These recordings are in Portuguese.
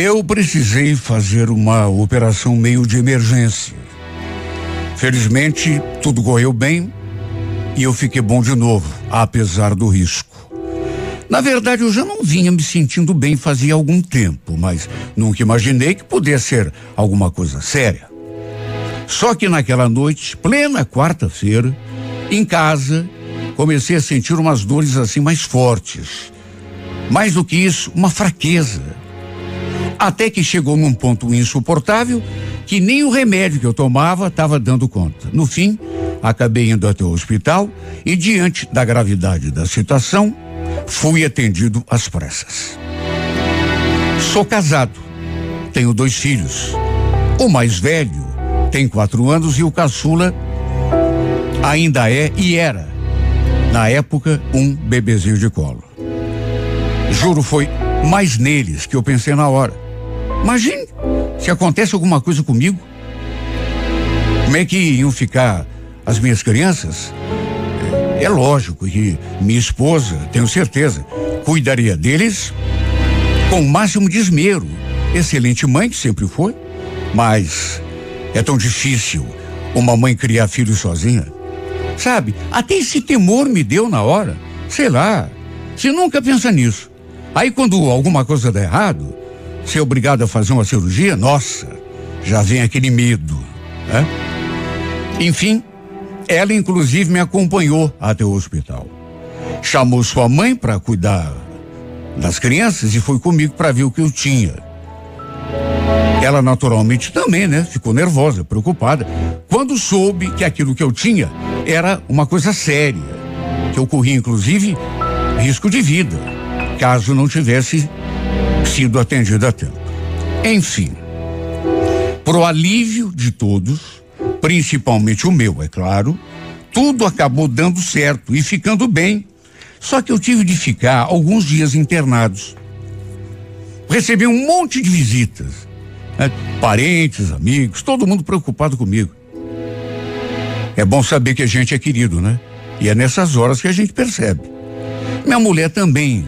Eu precisei fazer uma operação meio de emergência. Felizmente, tudo correu bem e eu fiquei bom de novo, apesar do risco. Na verdade, eu já não vinha me sentindo bem fazia algum tempo, mas nunca imaginei que pudesse ser alguma coisa séria. Só que naquela noite, plena quarta-feira, em casa, comecei a sentir umas dores assim mais fortes. Mais do que isso, uma fraqueza. Até que chegou num ponto insuportável que nem o remédio que eu tomava estava dando conta. No fim, acabei indo até o hospital e, diante da gravidade da situação, fui atendido às pressas. Sou casado, tenho dois filhos. O mais velho tem quatro anos e o caçula ainda é e era, na época, um bebezinho de colo. Juro, foi mais neles que eu pensei na hora. Imagine se acontece alguma coisa comigo. Como é que iam ficar as minhas crianças? É lógico que minha esposa, tenho certeza, cuidaria deles com o máximo de esmero. Excelente mãe que sempre foi, mas é tão difícil uma mãe criar filhos sozinha. Sabe, até esse temor me deu na hora. Sei lá, você nunca pensa nisso. Aí quando alguma coisa dá errado, ser obrigado a fazer uma cirurgia, nossa, já vem aquele medo, né? Enfim, ela inclusive me acompanhou até o hospital. Chamou sua mãe para cuidar das crianças e foi comigo para ver o que eu tinha. Ela naturalmente também, né? Ficou nervosa, preocupada, quando soube que aquilo que eu tinha era uma coisa séria, que ocorria inclusive risco de vida, caso não tivesse sido atendida a tempo. Enfim, pro alívio de todos, principalmente o meu, é claro, tudo acabou dando certo e ficando bem. Só que eu tive de ficar alguns dias internados. Recebi um monte de visitas, né? parentes, amigos, todo mundo preocupado comigo. É bom saber que a gente é querido, né? E é nessas horas que a gente percebe. Minha mulher também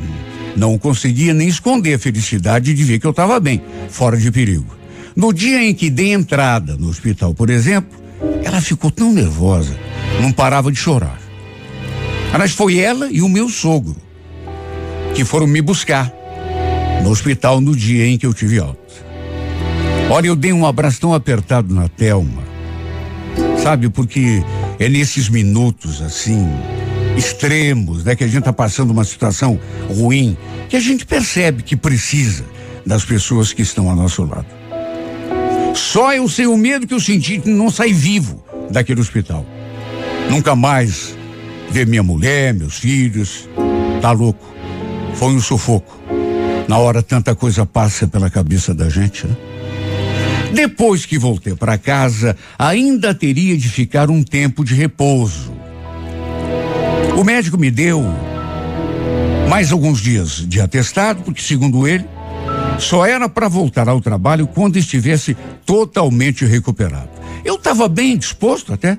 não conseguia nem esconder a felicidade de ver que eu estava bem, fora de perigo. No dia em que dei entrada no hospital, por exemplo, ela ficou tão nervosa, não parava de chorar. Mas foi ela e o meu sogro que foram me buscar no hospital no dia em que eu tive alta. Olha, eu dei um abraço tão apertado na Telma, sabe, porque é nesses minutos assim, extremos, né, que a gente está passando uma situação ruim, que a gente percebe que precisa das pessoas que estão ao nosso lado. Só eu sei o medo que eu senti de não sair vivo daquele hospital. Nunca mais ver minha mulher, meus filhos. Tá louco. Foi um sufoco. Na hora tanta coisa passa pela cabeça da gente, né? Depois que voltei para casa, ainda teria de ficar um tempo de repouso. O médico me deu mais alguns dias de atestado, porque, segundo ele, só era para voltar ao trabalho quando estivesse totalmente recuperado. Eu estava bem disposto até,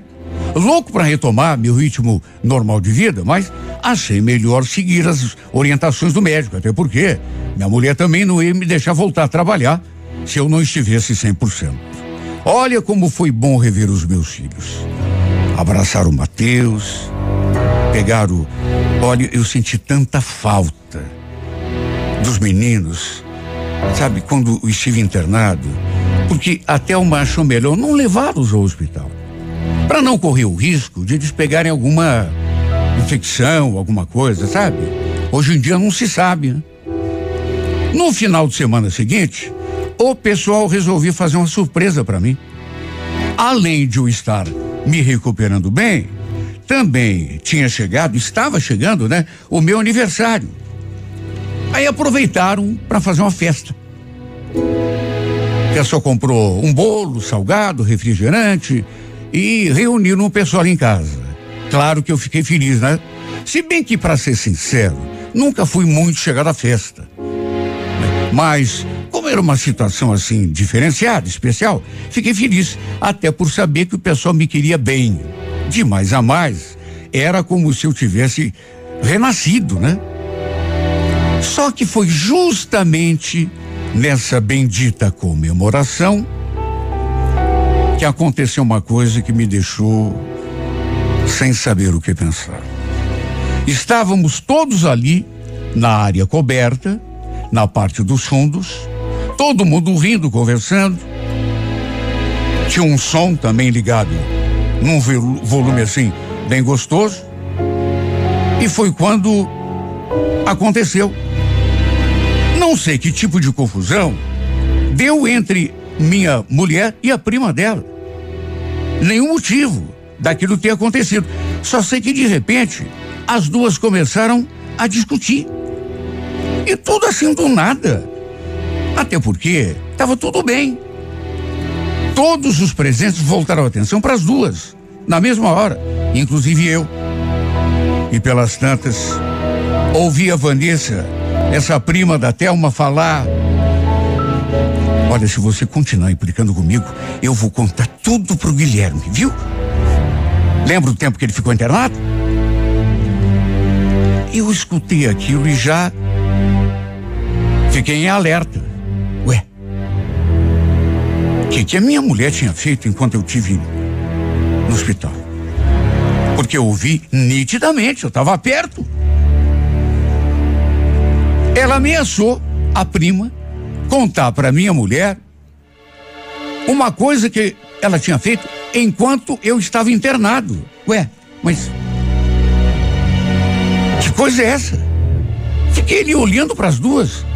louco para retomar meu ritmo normal de vida, mas achei melhor seguir as orientações do médico, até porque minha mulher também não ia me deixar voltar a trabalhar se eu não estivesse 100%. Olha como foi bom rever os meus filhos. Abraçar o Mateus, pegar o. Olha, eu senti tanta falta dos meninos, sabe, quando estive internado, porque até o macho melhor não levá-los ao hospital. Para não correr o risco de eles pegarem alguma infecção, alguma coisa, sabe? Hoje em dia não se sabe, né? No final de semana seguinte, o pessoal resolveu fazer uma surpresa para mim. Além de eu estar me recuperando bem, também tinha chegado, estava chegando, né? O meu aniversário. Aí aproveitaram para fazer uma festa. O pessoal comprou um bolo, salgado, refrigerante e reuniram o pessoal em casa. Claro que eu fiquei feliz, né? Se bem que, para ser sincero, nunca fui muito chegar à festa. Mas, como era uma situação assim diferenciada, especial, fiquei feliz, até por saber que o pessoal me queria bem. De mais a mais, era como se eu tivesse renascido, né? Só que foi justamente nessa bendita comemoração que aconteceu uma coisa que me deixou sem saber o que pensar. Estávamos todos ali na área coberta, na parte dos fundos, todo mundo rindo, conversando. Tinha um som também ligado num volume assim bem gostoso. E foi quando aconteceu. Não sei que tipo de confusão deu entre minha mulher e a prima dela. Nenhum motivo daquilo ter acontecido. Só sei que de repente as duas começaram a discutir. E tudo assim do nada. Até porque estava tudo bem. Todos os presentes voltaram a atenção para as duas, na mesma hora, inclusive eu. E pelas tantas, ouvi a Vanessa, essa prima da Thelma, falar. Olha, se você continuar implicando comigo, eu vou contar tudo pro Guilherme, viu? Lembra o tempo que ele ficou internado? Eu escutei aquilo e já fiquei em alerta. Que, que a minha mulher tinha feito enquanto eu tive no hospital? Porque eu ouvi nitidamente, eu estava perto. Ela ameaçou a prima contar para minha mulher uma coisa que ela tinha feito enquanto eu estava internado. Ué, mas que coisa é essa? Fiquei ali olhando para as duas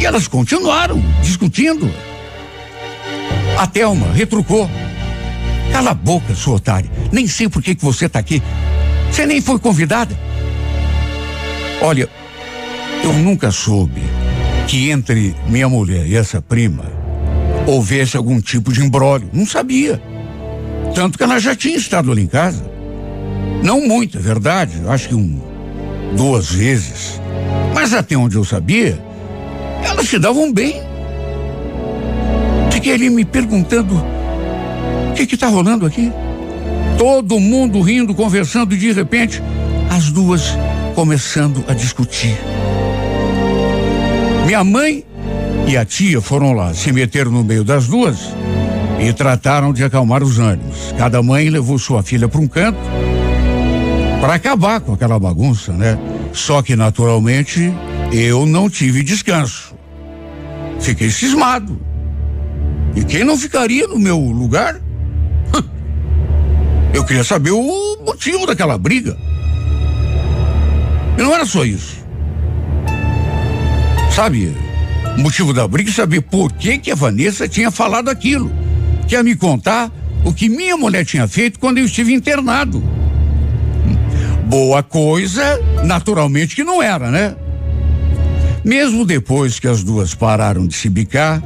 e elas continuaram discutindo. A Thelma retrucou. Cala a boca, sua otária. Nem sei por que, que você está aqui. Você nem foi convidada. Olha, eu nunca soube que entre minha mulher e essa prima houvesse algum tipo de embrólio. Não sabia. Tanto que ela já tinha estado ali em casa. Não muito, é verdade. Acho que um, duas vezes. Mas até onde eu sabia, elas se davam bem. Fiquei ali me perguntando o que está rolando aqui. Todo mundo rindo, conversando, e de repente, as duas começando a discutir. Minha mãe e a tia foram lá, se meteram no meio das duas e trataram de acalmar os ânimos. Cada mãe levou sua filha para um canto para acabar com aquela bagunça, né? Só que naturalmente eu não tive descanso. Fiquei cismado. E quem não ficaria no meu lugar? Eu queria saber o motivo daquela briga. E não era só isso. Sabe, o motivo da briga é saber por que que a Vanessa tinha falado aquilo quer me contar o que minha mulher tinha feito quando eu estive internado. Boa coisa, naturalmente que não era, né? Mesmo depois que as duas pararam de se bicar,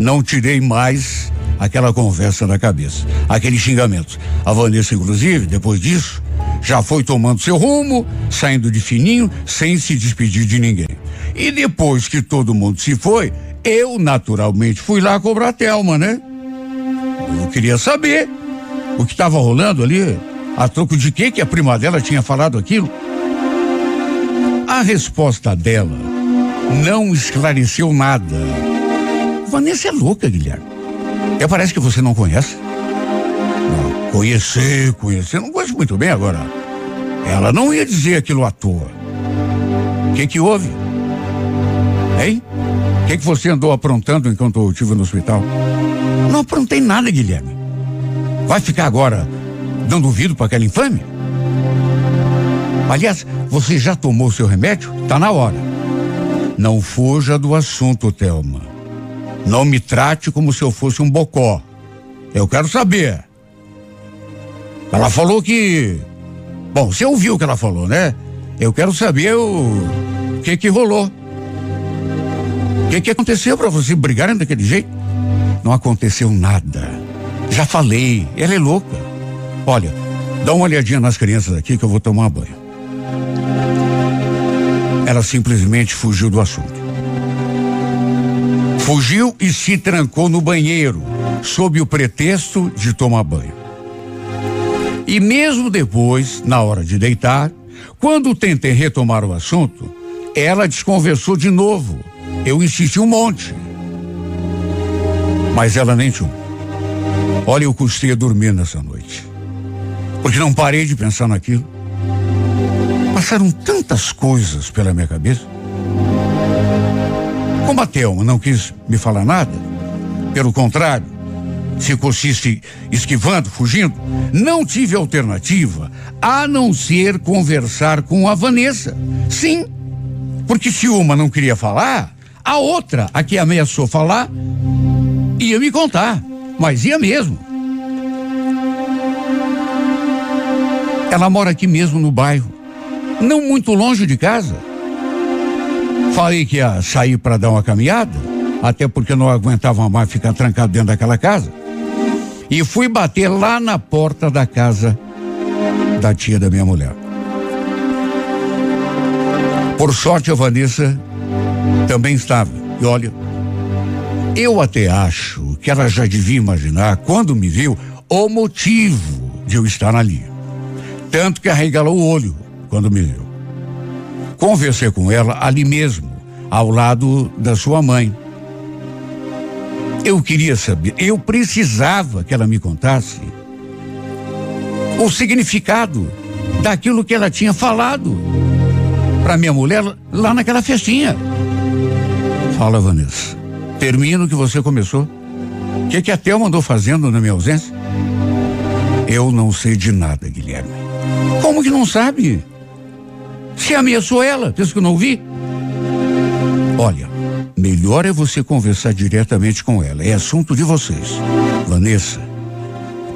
não tirei mais aquela conversa da cabeça, aqueles xingamentos. A Vanessa, inclusive, depois disso, já foi tomando seu rumo, saindo de fininho, sem se despedir de ninguém. E depois que todo mundo se foi, eu naturalmente fui lá cobrar a Thelma, né? Eu queria saber o que estava rolando ali, a troco de que que a prima dela tinha falado aquilo. A resposta dela não esclareceu nada. Vanessa é louca, Guilherme. É, parece que você não conhece. Não, conhecer, conhecer, não conheço muito bem agora. Ela não ia dizer aquilo à toa. O que que houve? Hein? O que que você andou aprontando enquanto eu estive no hospital? Não aprontei nada, Guilherme. Vai ficar agora dando ouvido para aquela infame? Aliás, você já tomou seu remédio? Tá na hora. Não fuja do assunto, Thelma. Não me trate como se eu fosse um bocó. Eu quero saber. Ela falou que Bom, você ouviu o que ela falou, né? Eu quero saber o, que que rolou. O que que aconteceu para você brigarem daquele jeito? Não aconteceu nada. Já falei, ela é louca. Olha, dá uma olhadinha nas crianças aqui que eu vou tomar banho. Ela simplesmente fugiu do assunto. Fugiu e se trancou no banheiro, sob o pretexto de tomar banho. E mesmo depois, na hora de deitar, quando tentei retomar o assunto, ela desconversou de novo. Eu insisti um monte. Mas ela nem tinha. Olha, eu custei a dormir nessa noite. Porque não parei de pensar naquilo. Passaram tantas coisas pela minha cabeça. Thelma não quis me falar nada, pelo contrário, ficou se esquivando, fugindo, não tive alternativa a não ser conversar com a Vanessa. Sim, porque se uma não queria falar, a outra, a que ameaçou falar, ia me contar, mas ia mesmo. Ela mora aqui mesmo no bairro, não muito longe de casa. Falei que ia sair para dar uma caminhada, até porque não aguentava mais ficar trancado dentro daquela casa. E fui bater lá na porta da casa da tia da minha mulher. Por sorte, a Vanessa também estava. E olha, eu até acho que ela já devia imaginar, quando me viu, o motivo de eu estar ali. Tanto que arregalou o olho quando me viu. Conversei com ela ali mesmo, ao lado da sua mãe. Eu queria saber, eu precisava que ela me contasse o significado daquilo que ela tinha falado para minha mulher lá naquela festinha. Fala, Vanessa. Termina o que você começou. O que, que a Thelma andou fazendo na minha ausência? Eu não sei de nada, Guilherme. Como que não sabe? Se ameaçou ela, pensa que eu não ouvi? Olha, melhor é você conversar diretamente com ela. É assunto de vocês. Vanessa,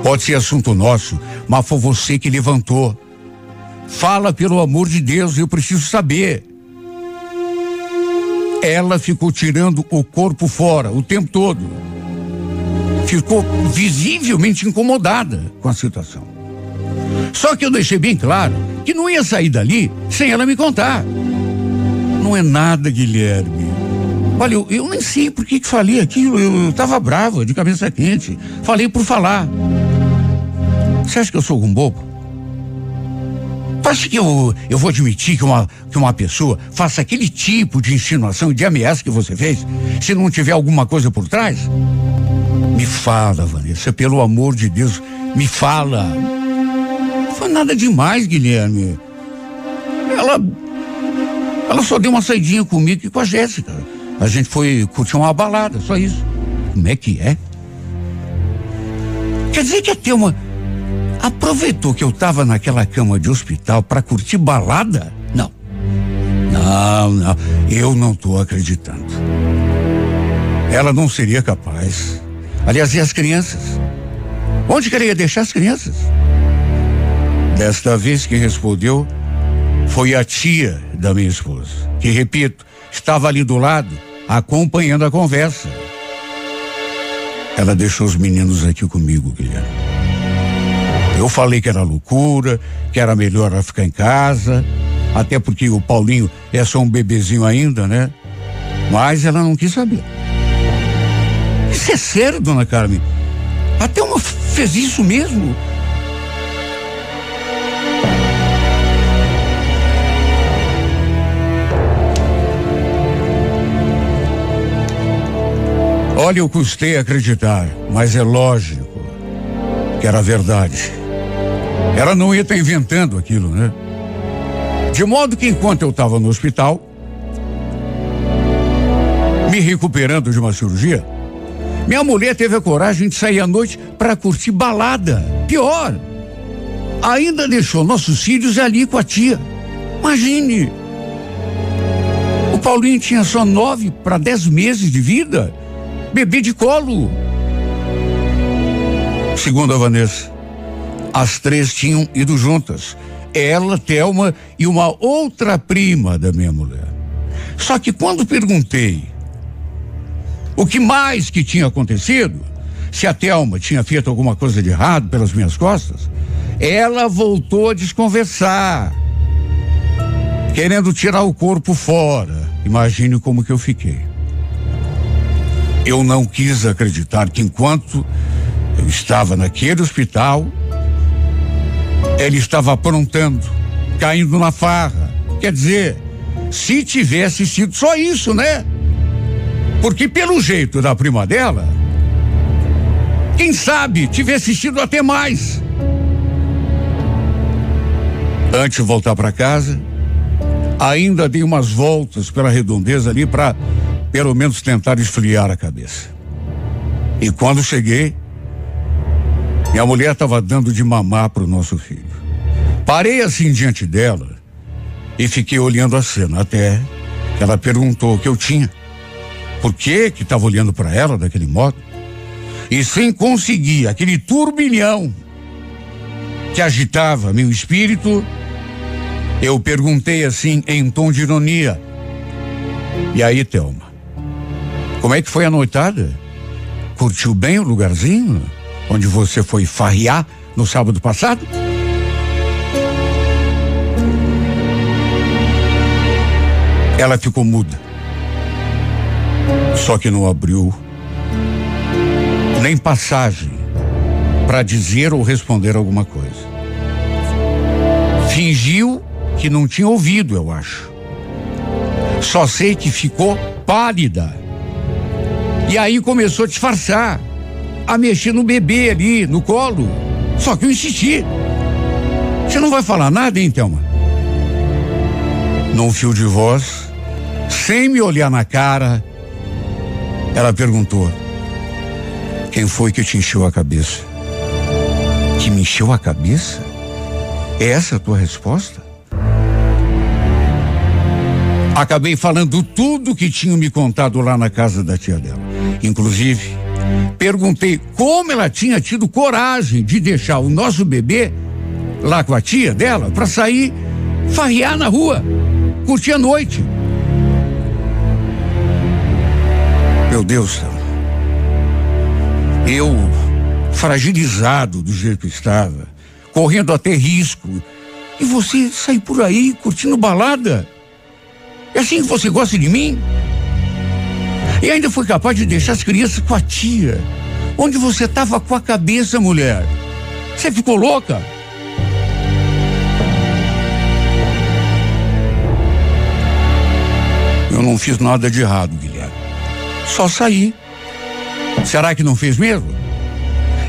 pode ser assunto nosso, mas foi você que levantou. Fala pelo amor de Deus, eu preciso saber. Ela ficou tirando o corpo fora o tempo todo. Ficou visivelmente incomodada com a situação. Só que eu deixei bem claro que não ia sair dali sem ela me contar. Não é nada, Guilherme. Olha, eu, eu nem sei por que, falei aquilo. Eu, estava bravo, de cabeça quente. Falei por falar. Você acha que eu sou um bobo? Acha que eu, eu vou admitir que uma, que uma pessoa faça aquele tipo de insinuação e de ameaça que você fez, se não tiver alguma coisa por trás? Me fala, Vanessa, pelo amor de Deus, me fala. Não foi nada demais, Guilherme. Ela. Ela só deu uma saidinha comigo e com a Jéssica. A gente foi curtir uma balada, só isso. Como é que é? Quer dizer que ia ter uma aproveitou que eu estava naquela cama de hospital para curtir balada? Não. Não, não. Eu não estou acreditando. Ela não seria capaz. Aliás, e as crianças? Onde que ela ia deixar as crianças? Desta vez quem respondeu foi a tia da minha esposa, que, repito, estava ali do lado, acompanhando a conversa. Ela deixou os meninos aqui comigo, Guilherme. Eu falei que era loucura, que era melhor ela ficar em casa, até porque o Paulinho é só um bebezinho ainda, né? Mas ela não quis saber. Isso é sério, dona Carmen? Até uma fez isso mesmo? Olha, eu custei acreditar, mas é lógico que era verdade. Ela não ia estar inventando aquilo, né? De modo que enquanto eu estava no hospital, me recuperando de uma cirurgia, minha mulher teve a coragem de sair à noite para curtir balada. Pior, ainda deixou nossos filhos ali com a tia. Imagine. O Paulinho tinha só nove para dez meses de vida. Bebê de colo. Segundo a Vanessa, as três tinham ido juntas. Ela, Thelma e uma outra prima da minha mulher. Só que quando perguntei o que mais que tinha acontecido, se a Thelma tinha feito alguma coisa de errado pelas minhas costas, ela voltou a desconversar, querendo tirar o corpo fora. Imagine como que eu fiquei. Eu não quis acreditar que enquanto eu estava naquele hospital, ele estava aprontando, caindo na farra. Quer dizer, se tivesse sido só isso, né? Porque pelo jeito da prima dela, quem sabe tivesse sido até mais. Antes de voltar para casa, ainda dei umas voltas pela redondeza ali para pelo menos tentar esfriar a cabeça. E quando cheguei, minha mulher estava dando de mamar para o nosso filho. Parei assim diante dela e fiquei olhando a cena até que ela perguntou o que eu tinha. Por que que estava olhando para ela daquele modo? E sem conseguir aquele turbilhão que agitava meu espírito, eu perguntei assim em tom de ironia. E aí, Thelma? Como é que foi a noitada? Curtiu bem o lugarzinho onde você foi farrear no sábado passado? Ela ficou muda. Só que não abriu nem passagem para dizer ou responder alguma coisa. Fingiu que não tinha ouvido, eu acho. Só sei que ficou pálida e aí começou a disfarçar, a mexer no bebê ali, no colo. Só que eu insisti. Você não vai falar nada, hein, Thelma? Num fio de voz, sem me olhar na cara, ela perguntou: Quem foi que te encheu a cabeça? Que me encheu a cabeça? É essa a tua resposta? Acabei falando tudo que tinham me contado lá na casa da tia dela. Inclusive, perguntei como ela tinha tido coragem de deixar o nosso bebê lá com a tia dela para sair farrear na rua, curtir a noite. Meu Deus, eu fragilizado do jeito que estava, correndo até risco, e você sair por aí curtindo balada. É assim que você gosta de mim? E ainda foi capaz de deixar as crianças com a tia. Onde você estava com a cabeça, mulher? Você ficou louca? Eu não fiz nada de errado, Guilherme. Só saí. Será que não fez mesmo?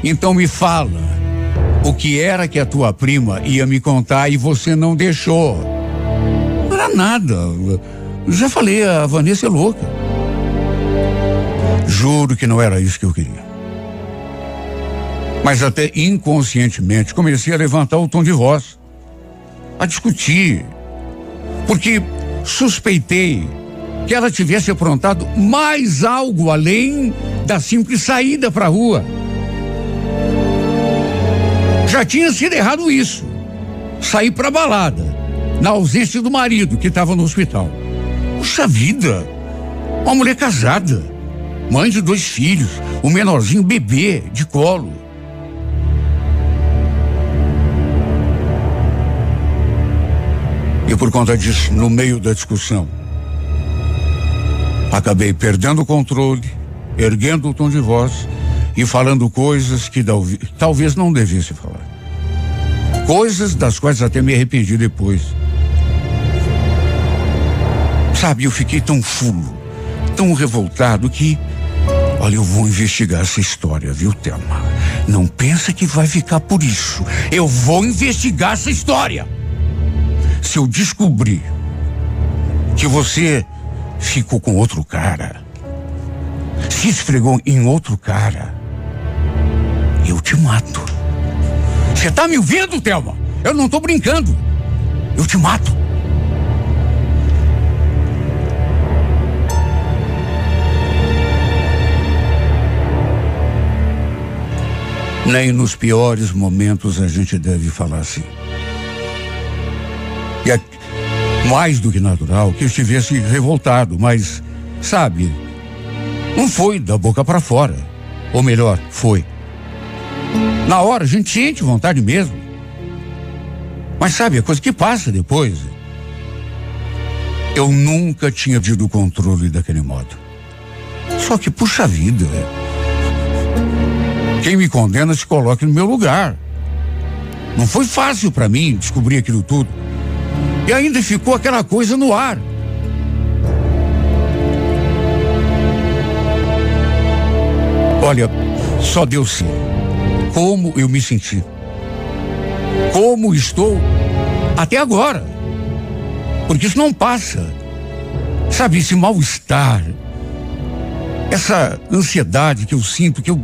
Então me fala o que era que a tua prima ia me contar e você não deixou. Não era nada. Já falei, a Vanessa é louca. Juro que não era isso que eu queria. Mas até inconscientemente comecei a levantar o tom de voz, a discutir, porque suspeitei que ela tivesse aprontado mais algo além da simples saída para a rua. Já tinha sido errado isso. Sair para balada, na ausência do marido que estava no hospital. Puxa vida, uma mulher casada, mãe de dois filhos, um menorzinho bebê de colo. E por conta disso, no meio da discussão, acabei perdendo o controle, erguendo o tom de voz e falando coisas que talvez não devesse falar. Coisas das quais até me arrependi depois. Sabe, eu fiquei tão fulo, tão revoltado que. Olha, eu vou investigar essa história, viu, Thelma? Não pensa que vai ficar por isso. Eu vou investigar essa história. Se eu descobrir que você ficou com outro cara, se esfregou em outro cara, eu te mato. Você tá me ouvindo, Thelma? Eu não tô brincando. Eu te mato. Nem nos piores momentos a gente deve falar assim. mais do que natural que eu estivesse revoltado, mas, sabe, não foi da boca para fora. Ou melhor, foi. Na hora a gente sente vontade mesmo. Mas sabe, a coisa que passa depois. Eu nunca tinha tido controle daquele modo. Só que, puxa vida, quem me condena se coloque no meu lugar. Não foi fácil para mim descobrir aquilo tudo. E ainda ficou aquela coisa no ar. Olha, só Deus sim. Como eu me senti. Como estou até agora. Porque isso não passa. Sabe, esse mal-estar, essa ansiedade que eu sinto, que eu.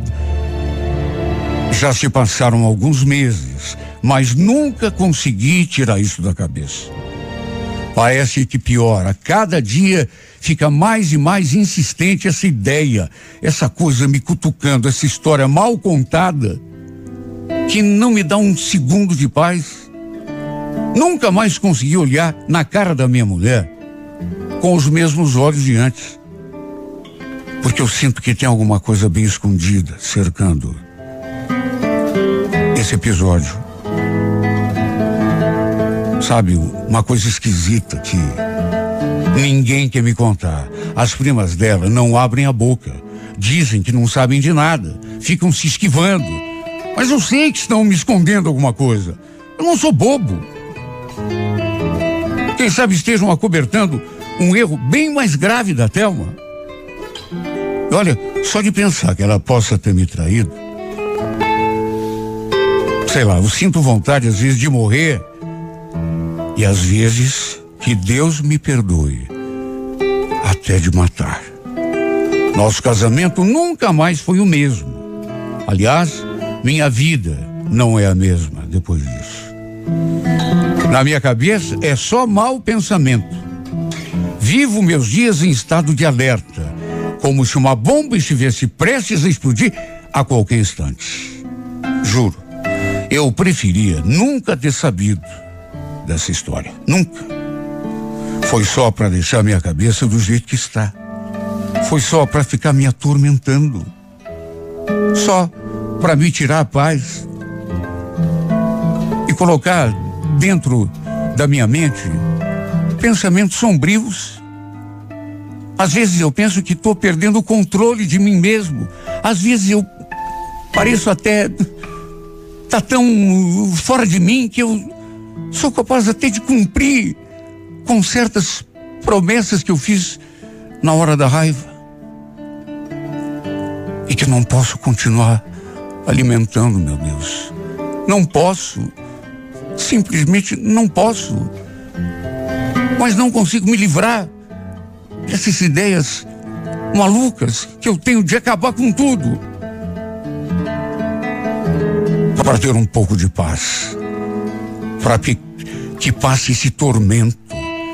Já se passaram alguns meses, mas nunca consegui tirar isso da cabeça. Parece que piora. Cada dia fica mais e mais insistente essa ideia, essa coisa me cutucando, essa história mal contada, que não me dá um segundo de paz. Nunca mais consegui olhar na cara da minha mulher com os mesmos olhos de antes. Porque eu sinto que tem alguma coisa bem escondida cercando esse episódio sabe, uma coisa esquisita que ninguém quer me contar. As primas dela não abrem a boca. Dizem que não sabem de nada. Ficam se esquivando. Mas eu sei que estão me escondendo alguma coisa. Eu não sou bobo. Quem sabe estejam acobertando um erro bem mais grave da Thelma. Olha, só de pensar que ela possa ter me traído. Sei lá, eu sinto vontade às vezes de morrer e às vezes que Deus me perdoe, até de matar. Nosso casamento nunca mais foi o mesmo. Aliás, minha vida não é a mesma depois disso. Na minha cabeça é só mau pensamento. Vivo meus dias em estado de alerta, como se uma bomba estivesse prestes a explodir a qualquer instante. Juro, eu preferia nunca ter sabido dessa história. Nunca. Foi só para deixar minha cabeça do jeito que está. Foi só para ficar me atormentando. Só para me tirar a paz e colocar dentro da minha mente pensamentos sombrios. Às vezes eu penso que estou perdendo o controle de mim mesmo. Às vezes eu pareço até tá tão fora de mim que eu Sou capaz até de cumprir com certas promessas que eu fiz na hora da raiva. E que não posso continuar alimentando, meu Deus. Não posso. Simplesmente não posso. Mas não consigo me livrar dessas ideias malucas que eu tenho de acabar com tudo. Para ter um pouco de paz para que, que passe esse tormento,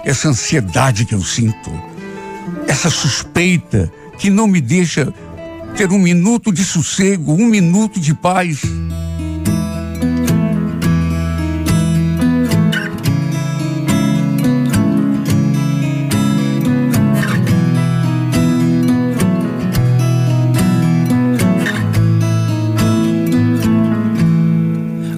essa ansiedade que eu sinto, essa suspeita que não me deixa ter um minuto de sossego, um minuto de paz.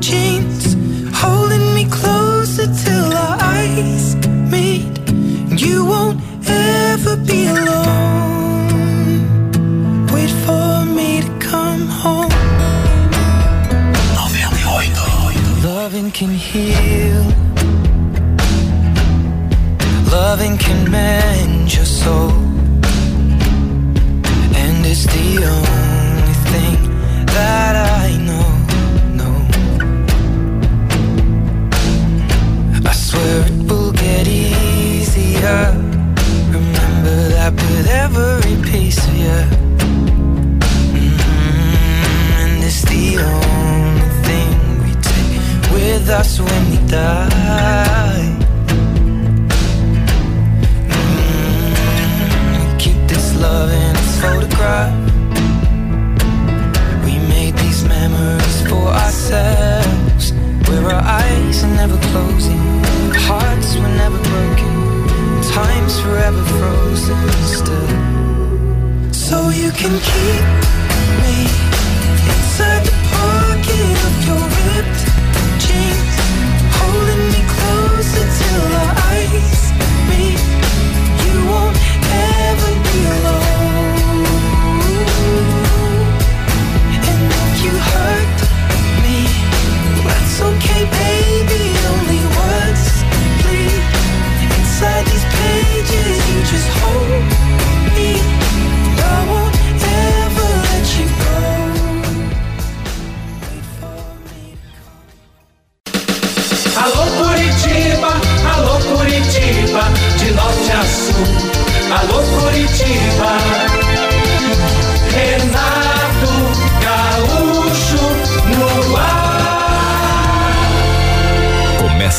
jeans, holding me closer till our eyes meet. You won't ever be alone. Wait for me to come home. Loving can heal. Loving can mend your soul. And it's the only thing that I us when we die. Mm, keep this love in its photograph. We made these memories for ourselves. Where our eyes are never closing, hearts were never broken, time's forever frozen still. So you can keep me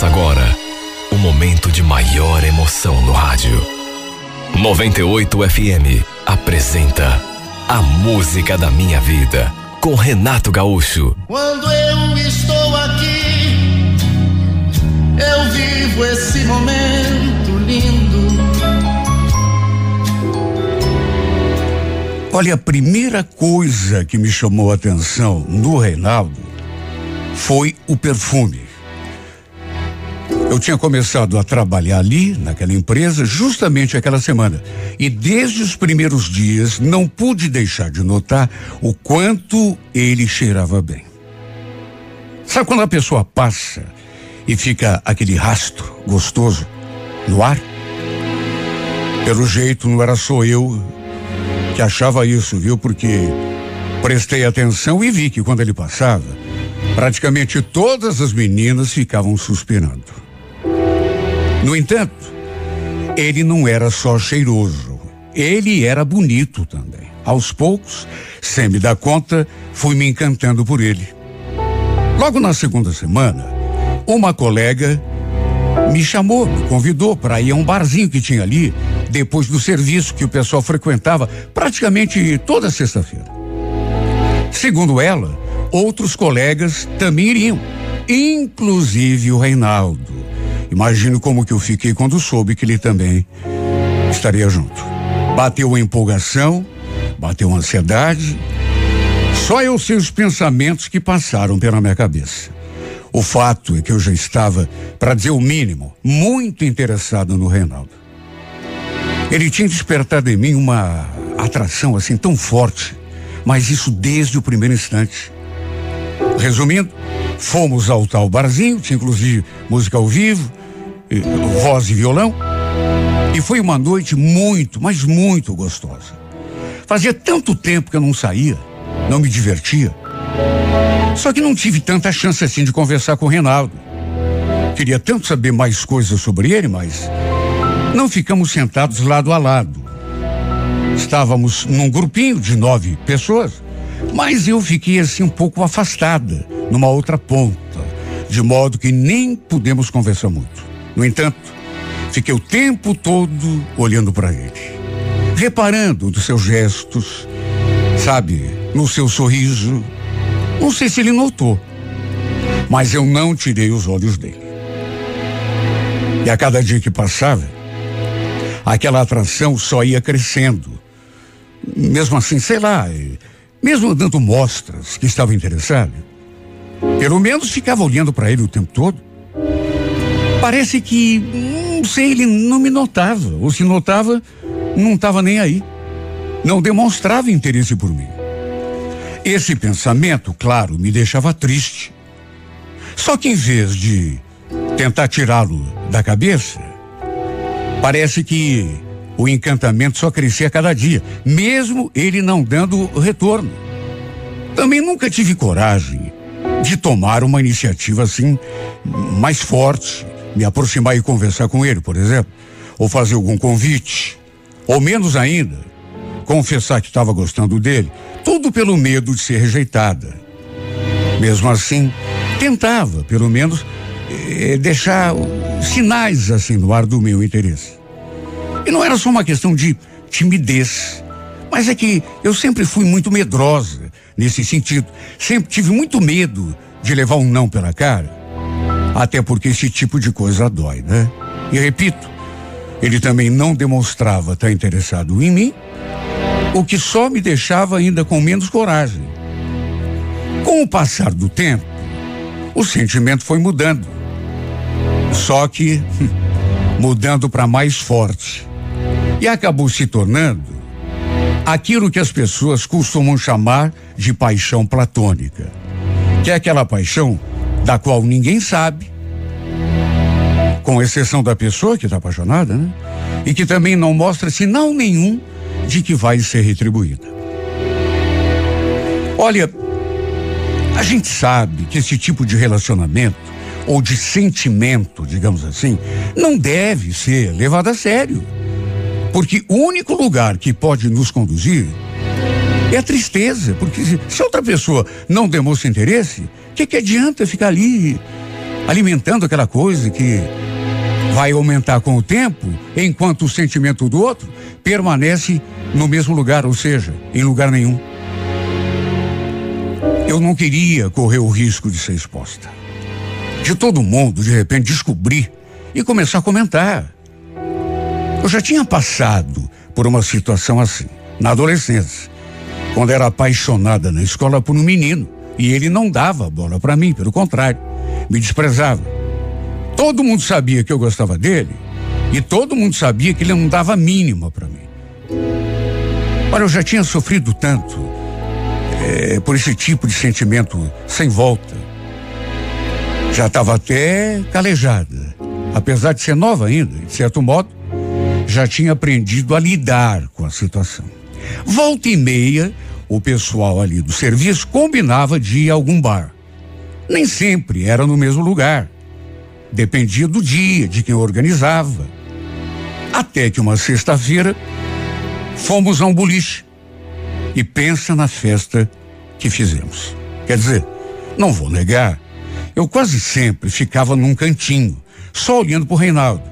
agora o momento de maior emoção no rádio. 98 FM apresenta A Música da Minha Vida com Renato Gaúcho. Quando eu estou aqui, eu vivo esse momento lindo. Olha, a primeira coisa que me chamou a atenção no Reinaldo foi o perfume. Eu tinha começado a trabalhar ali, naquela empresa, justamente aquela semana. E desde os primeiros dias não pude deixar de notar o quanto ele cheirava bem. Sabe quando a pessoa passa e fica aquele rastro gostoso no ar? Pelo jeito, não era só eu que achava isso, viu? Porque prestei atenção e vi que quando ele passava, praticamente todas as meninas ficavam suspirando. No entanto, ele não era só cheiroso, ele era bonito também. Aos poucos, sem me dar conta, fui me encantando por ele. Logo na segunda semana, uma colega me chamou, me convidou para ir a um barzinho que tinha ali, depois do serviço que o pessoal frequentava praticamente toda sexta-feira. Segundo ela, outros colegas também iriam, inclusive o Reinaldo. Imagino como que eu fiquei quando soube que ele também estaria junto. Bateu a empolgação, bateu a ansiedade. Só eu sei os pensamentos que passaram pela minha cabeça. O fato é que eu já estava, para dizer o mínimo, muito interessado no Reinaldo. Ele tinha despertado em mim uma atração assim tão forte, mas isso desde o primeiro instante. Resumindo, fomos ao tal barzinho, tinha inclusive música ao vivo, voz e violão, e foi uma noite muito, mas muito gostosa. Fazia tanto tempo que eu não saía, não me divertia. Só que não tive tanta chance assim de conversar com o Reinaldo. Queria tanto saber mais coisas sobre ele, mas não ficamos sentados lado a lado. Estávamos num grupinho de nove pessoas, mas eu fiquei assim um pouco afastada, numa outra ponta, de modo que nem pudemos conversar muito. No entanto, fiquei o tempo todo olhando para ele, reparando nos seus gestos, sabe, no seu sorriso. Não sei se ele notou, mas eu não tirei os olhos dele. E a cada dia que passava, aquela atração só ia crescendo. Mesmo assim, sei lá, mesmo dando mostras que estava interessado, pelo menos ficava olhando para ele o tempo todo. Parece que, não sei, ele não me notava, ou se notava, não estava nem aí. Não demonstrava interesse por mim. Esse pensamento, claro, me deixava triste. Só que em vez de tentar tirá-lo da cabeça, parece que o encantamento só crescia cada dia, mesmo ele não dando retorno. Também nunca tive coragem de tomar uma iniciativa assim mais forte, me aproximar e conversar com ele, por exemplo, ou fazer algum convite, ou menos ainda, confessar que estava gostando dele, tudo pelo medo de ser rejeitada. Mesmo assim, tentava, pelo menos, eh, deixar sinais assim no ar do meu interesse. E não era só uma questão de timidez, mas é que eu sempre fui muito medrosa nesse sentido. Sempre tive muito medo de levar um não pela cara. Até porque esse tipo de coisa dói, né? E repito, ele também não demonstrava estar interessado em mim, o que só me deixava ainda com menos coragem. Com o passar do tempo, o sentimento foi mudando. Só que mudando para mais forte. E acabou se tornando aquilo que as pessoas costumam chamar de paixão platônica, que é aquela paixão da qual ninguém sabe, com exceção da pessoa que está apaixonada, né? E que também não mostra sinal nenhum de que vai ser retribuída. Olha, a gente sabe que esse tipo de relacionamento ou de sentimento, digamos assim, não deve ser levado a sério. Porque o único lugar que pode nos conduzir é tristeza. Porque se, se outra pessoa não demonstra interesse, o que, que adianta ficar ali alimentando aquela coisa que vai aumentar com o tempo, enquanto o sentimento do outro permanece no mesmo lugar, ou seja, em lugar nenhum. Eu não queria correr o risco de ser exposta. De todo mundo, de repente, descobrir e começar a comentar. Eu já tinha passado por uma situação assim, na adolescência, quando era apaixonada na escola por um menino e ele não dava bola para mim, pelo contrário, me desprezava. Todo mundo sabia que eu gostava dele e todo mundo sabia que ele não dava mínima para mim. Olha, eu já tinha sofrido tanto é, por esse tipo de sentimento sem volta. Já estava até calejada. Apesar de ser nova ainda, de certo modo, já tinha aprendido a lidar com a situação. Volta e meia, o pessoal ali do serviço combinava de ir a algum bar. Nem sempre era no mesmo lugar. Dependia do dia, de quem organizava. Até que uma sexta-feira fomos a um boliche. E pensa na festa que fizemos. Quer dizer, não vou negar, eu quase sempre ficava num cantinho, só olhando para o Reinaldo,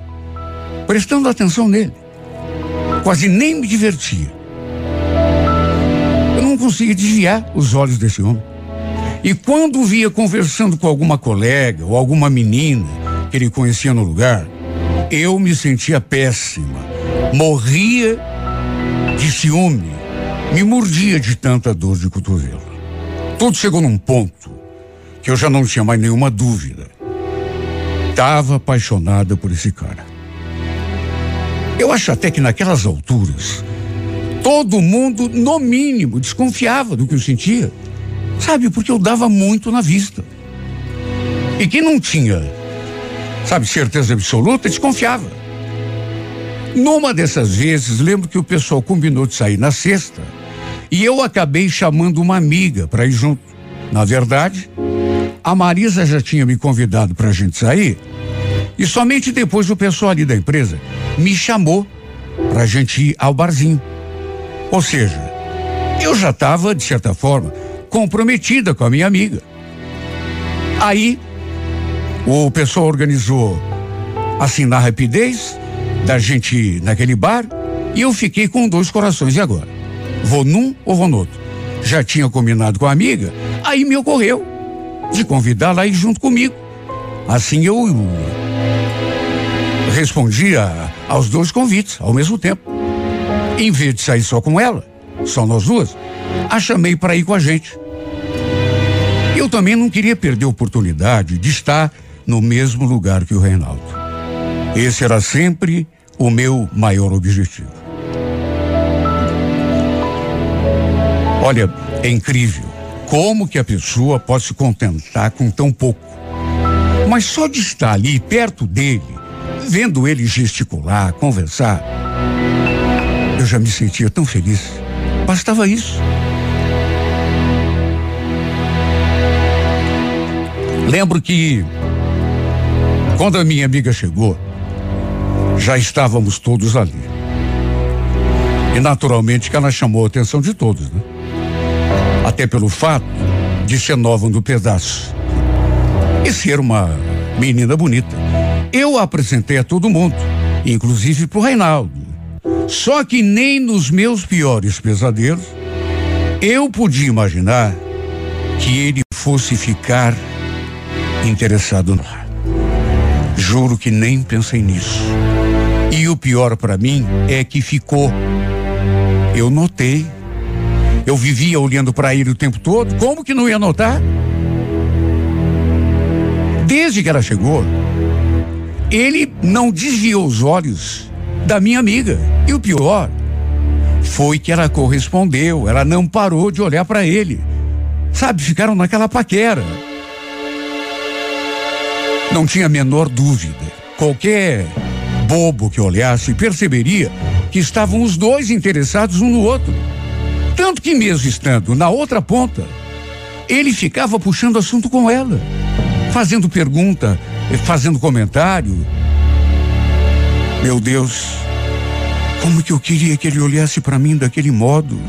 prestando atenção nele. Quase nem me divertia. Conseguia desviar os olhos desse homem. E quando via conversando com alguma colega ou alguma menina que ele conhecia no lugar, eu me sentia péssima. Morria de ciúme, me mordia de tanta dor de cotovelo. Tudo chegou num ponto que eu já não tinha mais nenhuma dúvida. Estava apaixonada por esse cara. Eu acho até que naquelas alturas, todo mundo, no mínimo, desconfiava do que eu sentia. Sabe, porque eu dava muito na vista. E quem não tinha, sabe, certeza absoluta, desconfiava. Numa dessas vezes, lembro que o pessoal combinou de sair na sexta e eu acabei chamando uma amiga para ir junto. Na verdade, a Marisa já tinha me convidado para a gente sair e somente depois o pessoal ali da empresa me chamou para a gente ir ao barzinho. Ou seja, eu já estava, de certa forma, comprometida com a minha amiga. Aí, o pessoal organizou assim na rapidez da gente ir naquele bar e eu fiquei com dois corações. E agora? Vou num ou vou no outro? Já tinha combinado com a amiga, aí me ocorreu de convidá-la a ir junto comigo. Assim eu respondi a, aos dois convites ao mesmo tempo. Em vez de sair só com ela, só nós duas, a chamei para ir com a gente. Eu também não queria perder a oportunidade de estar no mesmo lugar que o Reinaldo. Esse era sempre o meu maior objetivo. Olha, é incrível como que a pessoa pode se contentar com tão pouco. Mas só de estar ali perto dele, vendo ele gesticular, conversar, eu já me sentia tão feliz. Bastava isso. Lembro que quando a minha amiga chegou, já estávamos todos ali. E naturalmente que ela chamou a atenção de todos, né? Até pelo fato de ser nova no pedaço. E ser uma menina bonita. Eu a apresentei a todo mundo, inclusive pro Reinaldo. Só que nem nos meus piores pesadelos eu podia imaginar que ele fosse ficar interessado no Juro que nem pensei nisso. E o pior para mim é que ficou. Eu notei. Eu vivia olhando para ele o tempo todo. Como que não ia notar? Desde que ela chegou, ele não desviou os olhos da minha amiga. E o pior foi que ela correspondeu. Ela não parou de olhar para ele. Sabe, ficaram naquela paquera. Não tinha a menor dúvida. Qualquer bobo que olhasse perceberia que estavam os dois interessados um no outro. Tanto que, mesmo estando na outra ponta, ele ficava puxando assunto com ela, fazendo pergunta, fazendo comentário. Meu Deus, como que eu queria que ele olhasse para mim daquele modo,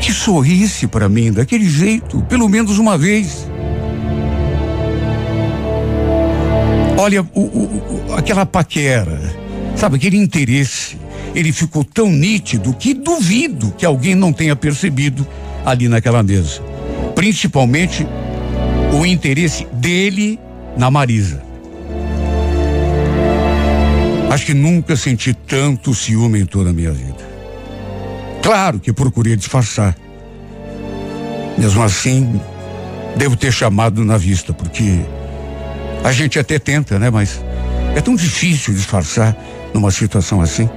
que sorrisse para mim daquele jeito, pelo menos uma vez. Olha, o, o, aquela paquera, sabe, aquele interesse, ele ficou tão nítido que duvido que alguém não tenha percebido ali naquela mesa. Principalmente o interesse dele na Marisa. Acho que nunca senti tanto ciúme em toda a minha vida. Claro que procurei disfarçar. Mesmo assim, devo ter chamado na vista, porque a gente até tenta, né? Mas é tão difícil disfarçar numa situação assim.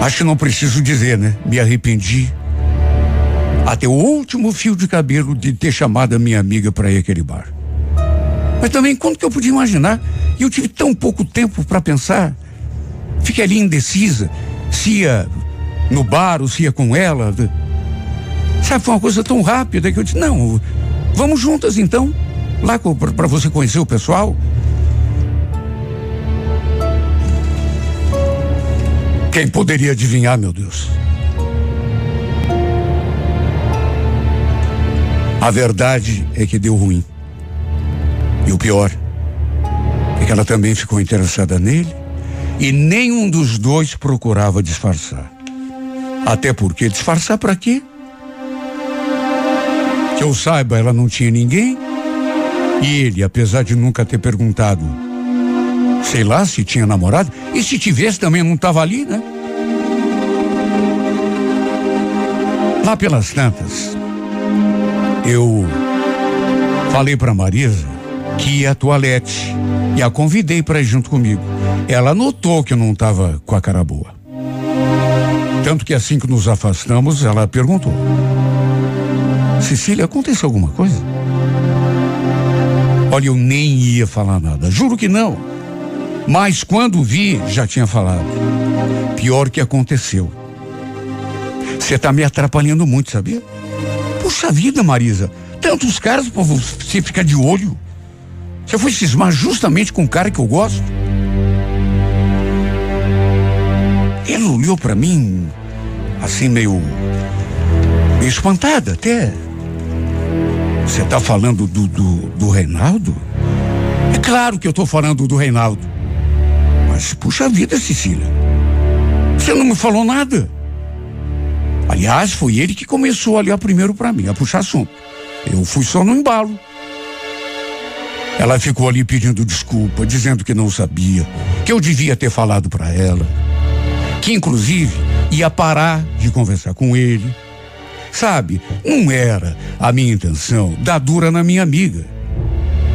Acho que não preciso dizer, né? Me arrependi até o último fio de cabelo de ter chamado a minha amiga para ir aquele bar. Mas também quando que eu podia imaginar? E eu tive tão pouco tempo para pensar. Fiquei ali indecisa se ia no bar ou se ia com ela. Sabe, foi uma coisa tão rápida que eu disse, não, Vamos juntas então, lá para você conhecer o pessoal. Quem poderia adivinhar, meu Deus? A verdade é que deu ruim. E o pior é que ela também ficou interessada nele e nenhum dos dois procurava disfarçar. Até porque disfarçar para quê? Que eu saiba, ela não tinha ninguém. E ele, apesar de nunca ter perguntado, sei lá se tinha namorado, e se tivesse também não estava ali, né? Lá pelas tantas, eu falei para Marisa que ia à toalete e a convidei para ir junto comigo. Ela notou que eu não estava com a cara boa. Tanto que assim que nos afastamos, ela perguntou: Cecília, aconteceu alguma coisa? Olha, eu nem ia falar nada, juro que não. Mas quando vi, já tinha falado. Pior que aconteceu. Você está me atrapalhando muito, sabia? Puxa vida, Marisa. Tantos caras para você ficar de olho. Você foi cismar justamente com o cara que eu gosto. Ele olhou para mim assim meio, meio espantada até. Você está falando do, do, do Reinaldo? É claro que eu estou falando do Reinaldo. Mas, puxa vida, Cecília. Você não me falou nada. Aliás, foi ele que começou a olhar primeiro para mim, a puxar assunto. Eu fui só no embalo. Ela ficou ali pedindo desculpa, dizendo que não sabia, que eu devia ter falado para ela, que inclusive ia parar de conversar com ele Sabe, não era a minha intenção dar dura na minha amiga.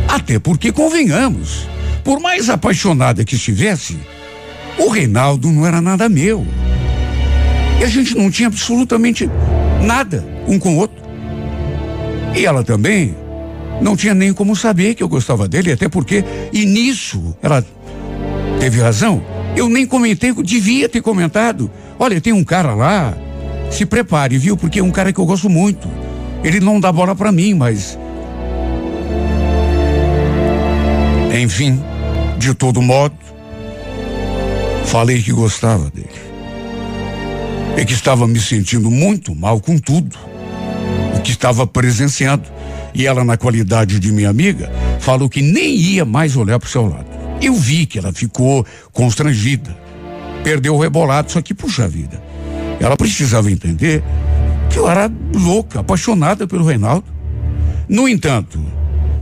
Até porque, convenhamos, por mais apaixonada que estivesse, o Reinaldo não era nada meu. E a gente não tinha absolutamente nada um com o outro. E ela também não tinha nem como saber que eu gostava dele, até porque, e nisso, ela teve razão, eu nem comentei, devia ter comentado. Olha, tem um cara lá, se prepare, viu? Porque é um cara que eu gosto muito. Ele não dá bola para mim, mas. Enfim, de todo modo, falei que gostava dele. E que estava me sentindo muito mal com tudo. Que estava presenciando. E ela, na qualidade de minha amiga, falou que nem ia mais olhar para o seu lado. Eu vi que ela ficou constrangida. Perdeu o rebolado, só que, puxa vida. Ela precisava entender que eu era louca, apaixonada pelo Reinaldo. No entanto,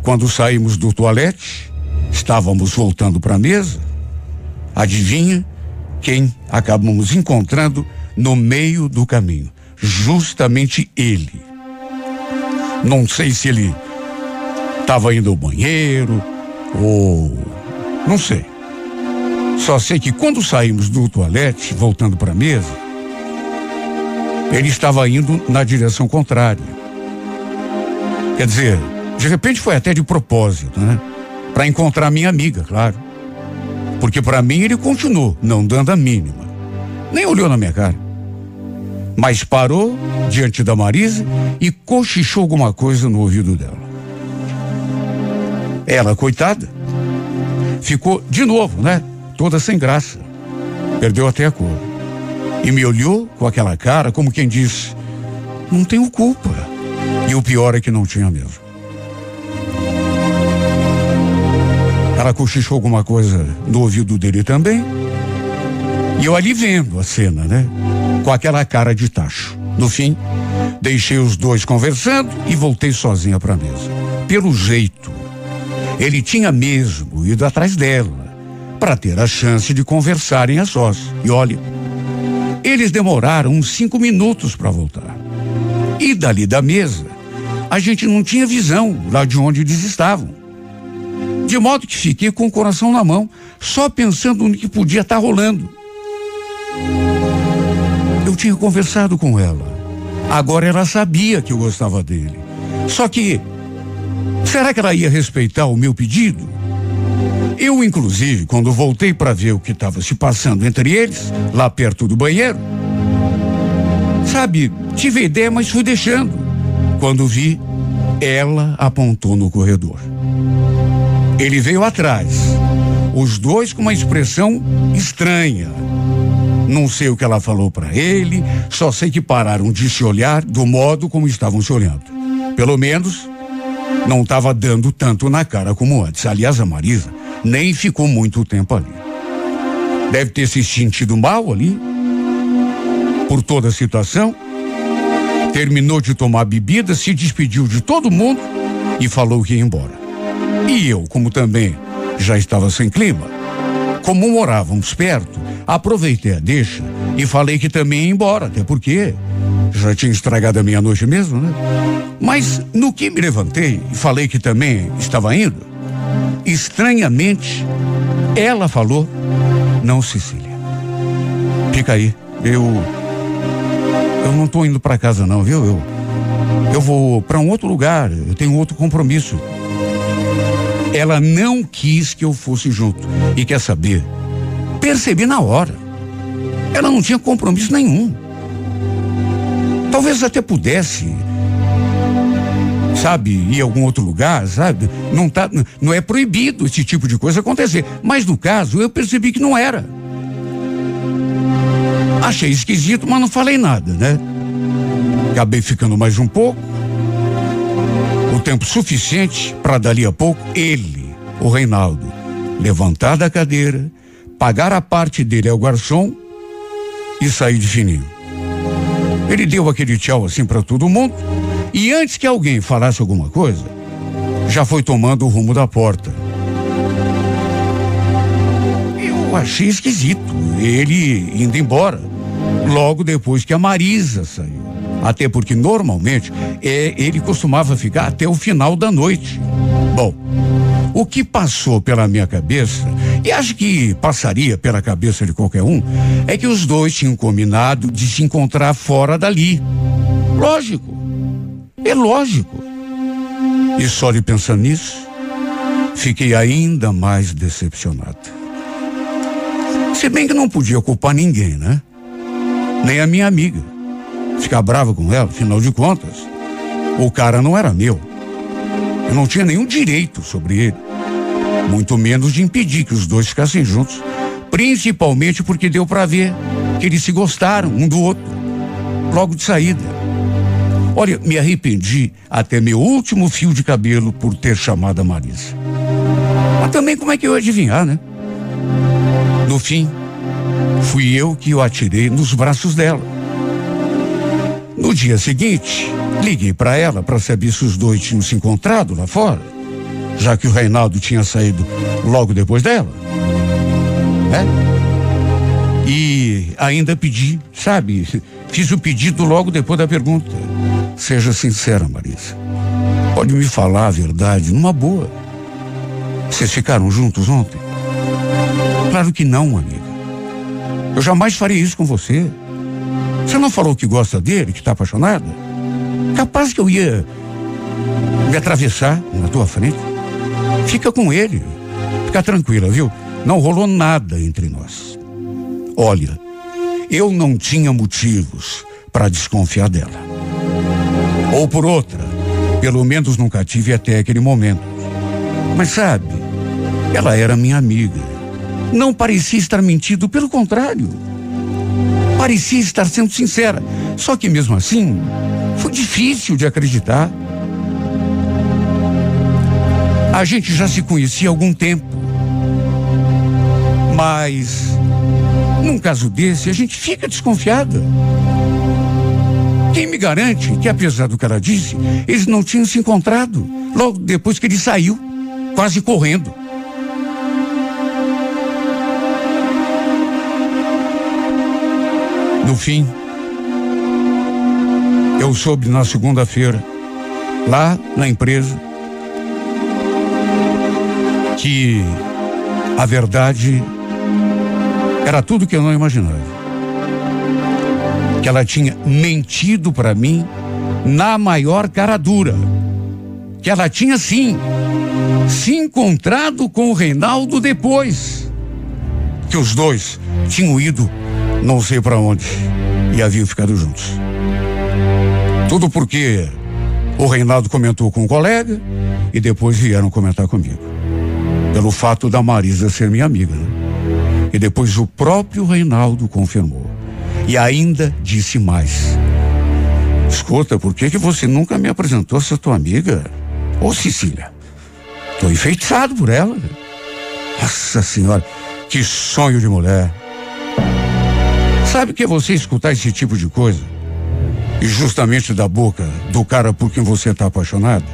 quando saímos do toalete, estávamos voltando para a mesa. Adivinha quem acabamos encontrando no meio do caminho? Justamente ele. Não sei se ele estava indo ao banheiro ou não sei. Só sei que quando saímos do toalete, voltando para a mesa, ele estava indo na direção contrária. Quer dizer, de repente foi até de propósito, né? Para encontrar minha amiga, claro. Porque para mim ele continuou não dando a mínima. Nem olhou na minha cara. Mas parou diante da Marisa e cochichou alguma coisa no ouvido dela. Ela, coitada, ficou de novo, né? Toda sem graça. Perdeu até a cor. E me olhou com aquela cara como quem diz: Não tenho culpa. E o pior é que não tinha mesmo. Ela cochichou alguma coisa no ouvido dele também. E eu ali vendo a cena, né? Com aquela cara de tacho. No fim, deixei os dois conversando e voltei sozinha para a mesa. Pelo jeito, ele tinha mesmo ido atrás dela para ter a chance de conversarem a sós. E olha, eles demoraram uns cinco minutos para voltar. E dali da mesa, a gente não tinha visão lá de onde eles estavam. De modo que fiquei com o coração na mão, só pensando no que podia estar tá rolando. Tinha conversado com ela. Agora ela sabia que eu gostava dele. Só que, será que ela ia respeitar o meu pedido? Eu, inclusive, quando voltei para ver o que estava se passando entre eles, lá perto do banheiro, sabe, tive ideia, mas fui deixando. Quando vi, ela apontou no corredor. Ele veio atrás, os dois com uma expressão estranha. Não sei o que ela falou para ele, só sei que pararam de se olhar do modo como estavam se olhando. Pelo menos não estava dando tanto na cara como antes. Aliás, a Marisa nem ficou muito tempo ali. Deve ter se sentido mal ali, por toda a situação. Terminou de tomar bebida, se despediu de todo mundo e falou que ia embora. E eu, como também já estava sem clima, como morávamos perto, aproveitei a deixa e falei que também ia embora, até porque já tinha estragado a minha noite mesmo, né? Mas no que me levantei e falei que também estava indo, Estranhamente, ela falou: Não, Cecília. Fica aí. Eu. Eu não estou indo para casa, não, viu? Eu. Eu vou para um outro lugar. Eu tenho outro compromisso. Ela não quis que eu fosse junto. E quer saber? Percebi na hora. Ela não tinha compromisso nenhum. Talvez até pudesse sabe, ir a algum outro lugar, sabe? Não tá, não é proibido esse tipo de coisa acontecer. Mas no caso, eu percebi que não era. Achei esquisito, mas não falei nada, né? Acabei ficando mais um pouco. O tempo suficiente para dali a pouco ele, o Reinaldo, levantar da cadeira, pagar a parte dele ao garçom e sair de fininho. Ele deu aquele tchau assim para todo mundo e antes que alguém falasse alguma coisa, já foi tomando o rumo da porta. Eu achei esquisito ele indo embora, logo depois que a Marisa saiu. Até porque normalmente é, ele costumava ficar até o final da noite. Bom, o que passou pela minha cabeça, e acho que passaria pela cabeça de qualquer um, é que os dois tinham combinado de se encontrar fora dali. Lógico. É lógico. E só de pensar nisso, fiquei ainda mais decepcionado. Se bem que não podia culpar ninguém, né? Nem a minha amiga. Ficar brava com ela, afinal de contas, o cara não era meu. Eu não tinha nenhum direito sobre ele. Muito menos de impedir que os dois ficassem juntos. Principalmente porque deu para ver que eles se gostaram um do outro. Logo de saída. Olha, me arrependi até meu último fio de cabelo por ter chamado a Marisa. Mas também como é que eu ia adivinhar, né? No fim, fui eu que o atirei nos braços dela. No dia seguinte, liguei para ela para saber se os dois tinham se encontrado lá fora, já que o Reinaldo tinha saído logo depois dela. É? E ainda pedi, sabe? Fiz o pedido logo depois da pergunta. Seja sincera, Marisa. Pode me falar a verdade, numa boa. Vocês ficaram juntos ontem? Claro que não, amiga. Eu jamais faria isso com você. Você não falou que gosta dele, que está apaixonada? Capaz que eu ia me atravessar na tua frente. Fica com ele. Fica tranquila, viu? Não rolou nada entre nós. Olha, eu não tinha motivos para desconfiar dela ou por outra. Pelo menos nunca tive até aquele momento. Mas sabe, ela era minha amiga. Não parecia estar mentindo, pelo contrário. Parecia estar sendo sincera. Só que mesmo assim, difícil de acreditar. A gente já se conhecia há algum tempo. Mas, num caso desse, a gente fica desconfiada. Quem me garante que, apesar do que ela disse, eles não tinham se encontrado logo depois que ele saiu, quase correndo? No fim, eu soube na segunda-feira, lá na empresa, que a verdade era tudo que eu não imaginava que ela tinha mentido para mim na maior cara dura. Que ela tinha sim se encontrado com o Reinaldo depois. Que os dois tinham ido não sei para onde e haviam ficado juntos. Tudo porque o Reinaldo comentou com um colega e depois vieram comentar comigo. Pelo fato da Marisa ser minha amiga. Né? E depois o próprio Reinaldo confirmou. E ainda disse mais. Escuta, por que que você nunca me apresentou essa tua amiga? Ô Cecília, tô enfeitiçado por ela. Nossa senhora, que sonho de mulher. Sabe que você escutar esse tipo de coisa? E justamente da boca do cara por quem você está apaixonado?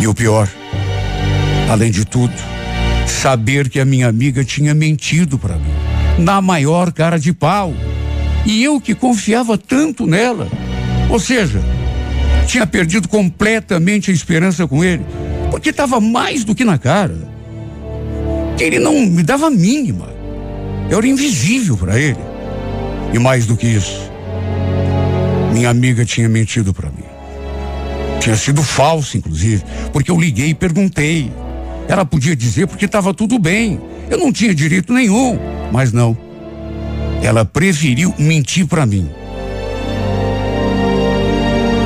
E o pior, além de tudo, saber que a minha amiga tinha mentido para mim na maior cara de pau. E eu que confiava tanto nela. Ou seja, tinha perdido completamente a esperança com ele, porque estava mais do que na cara. Que ele não me dava a mínima. Eu era invisível para ele. E mais do que isso, minha amiga tinha mentido para mim. Tinha sido falso, inclusive, porque eu liguei e perguntei. Ela podia dizer porque estava tudo bem. Eu não tinha direito nenhum. Mas não. Ela preferiu mentir para mim.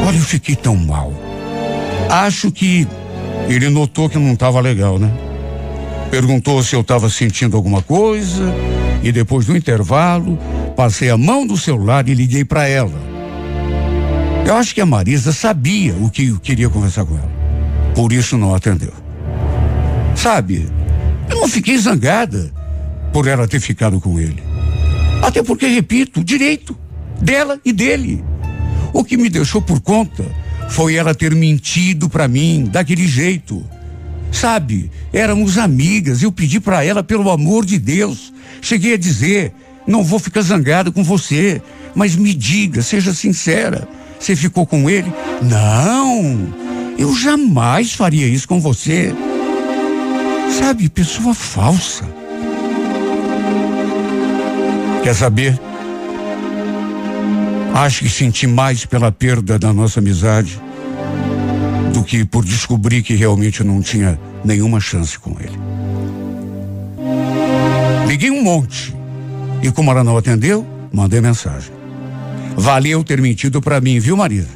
Olha, eu fiquei tão mal. Acho que ele notou que não estava legal, né? Perguntou se eu estava sentindo alguma coisa e depois do intervalo passei a mão do celular e liguei para ela. Eu acho que a Marisa sabia o que eu queria conversar com ela. Por isso não atendeu. Sabe, eu não fiquei zangada por ela ter ficado com ele. Até porque, repito, direito dela e dele. O que me deixou por conta foi ela ter mentido para mim daquele jeito. Sabe, éramos amigas, eu pedi para ela pelo amor de Deus. Cheguei a dizer: "Não vou ficar zangada com você, mas me diga, seja sincera, você ficou com ele?" "Não. Eu jamais faria isso com você." Sabe, pessoa falsa. Quer saber? Acho que senti mais pela perda da nossa amizade do que por descobrir que realmente não tinha nenhuma chance com ele. Liguei um monte e como ela não atendeu, mandei mensagem. Valeu ter mentido para mim, viu, Marisa?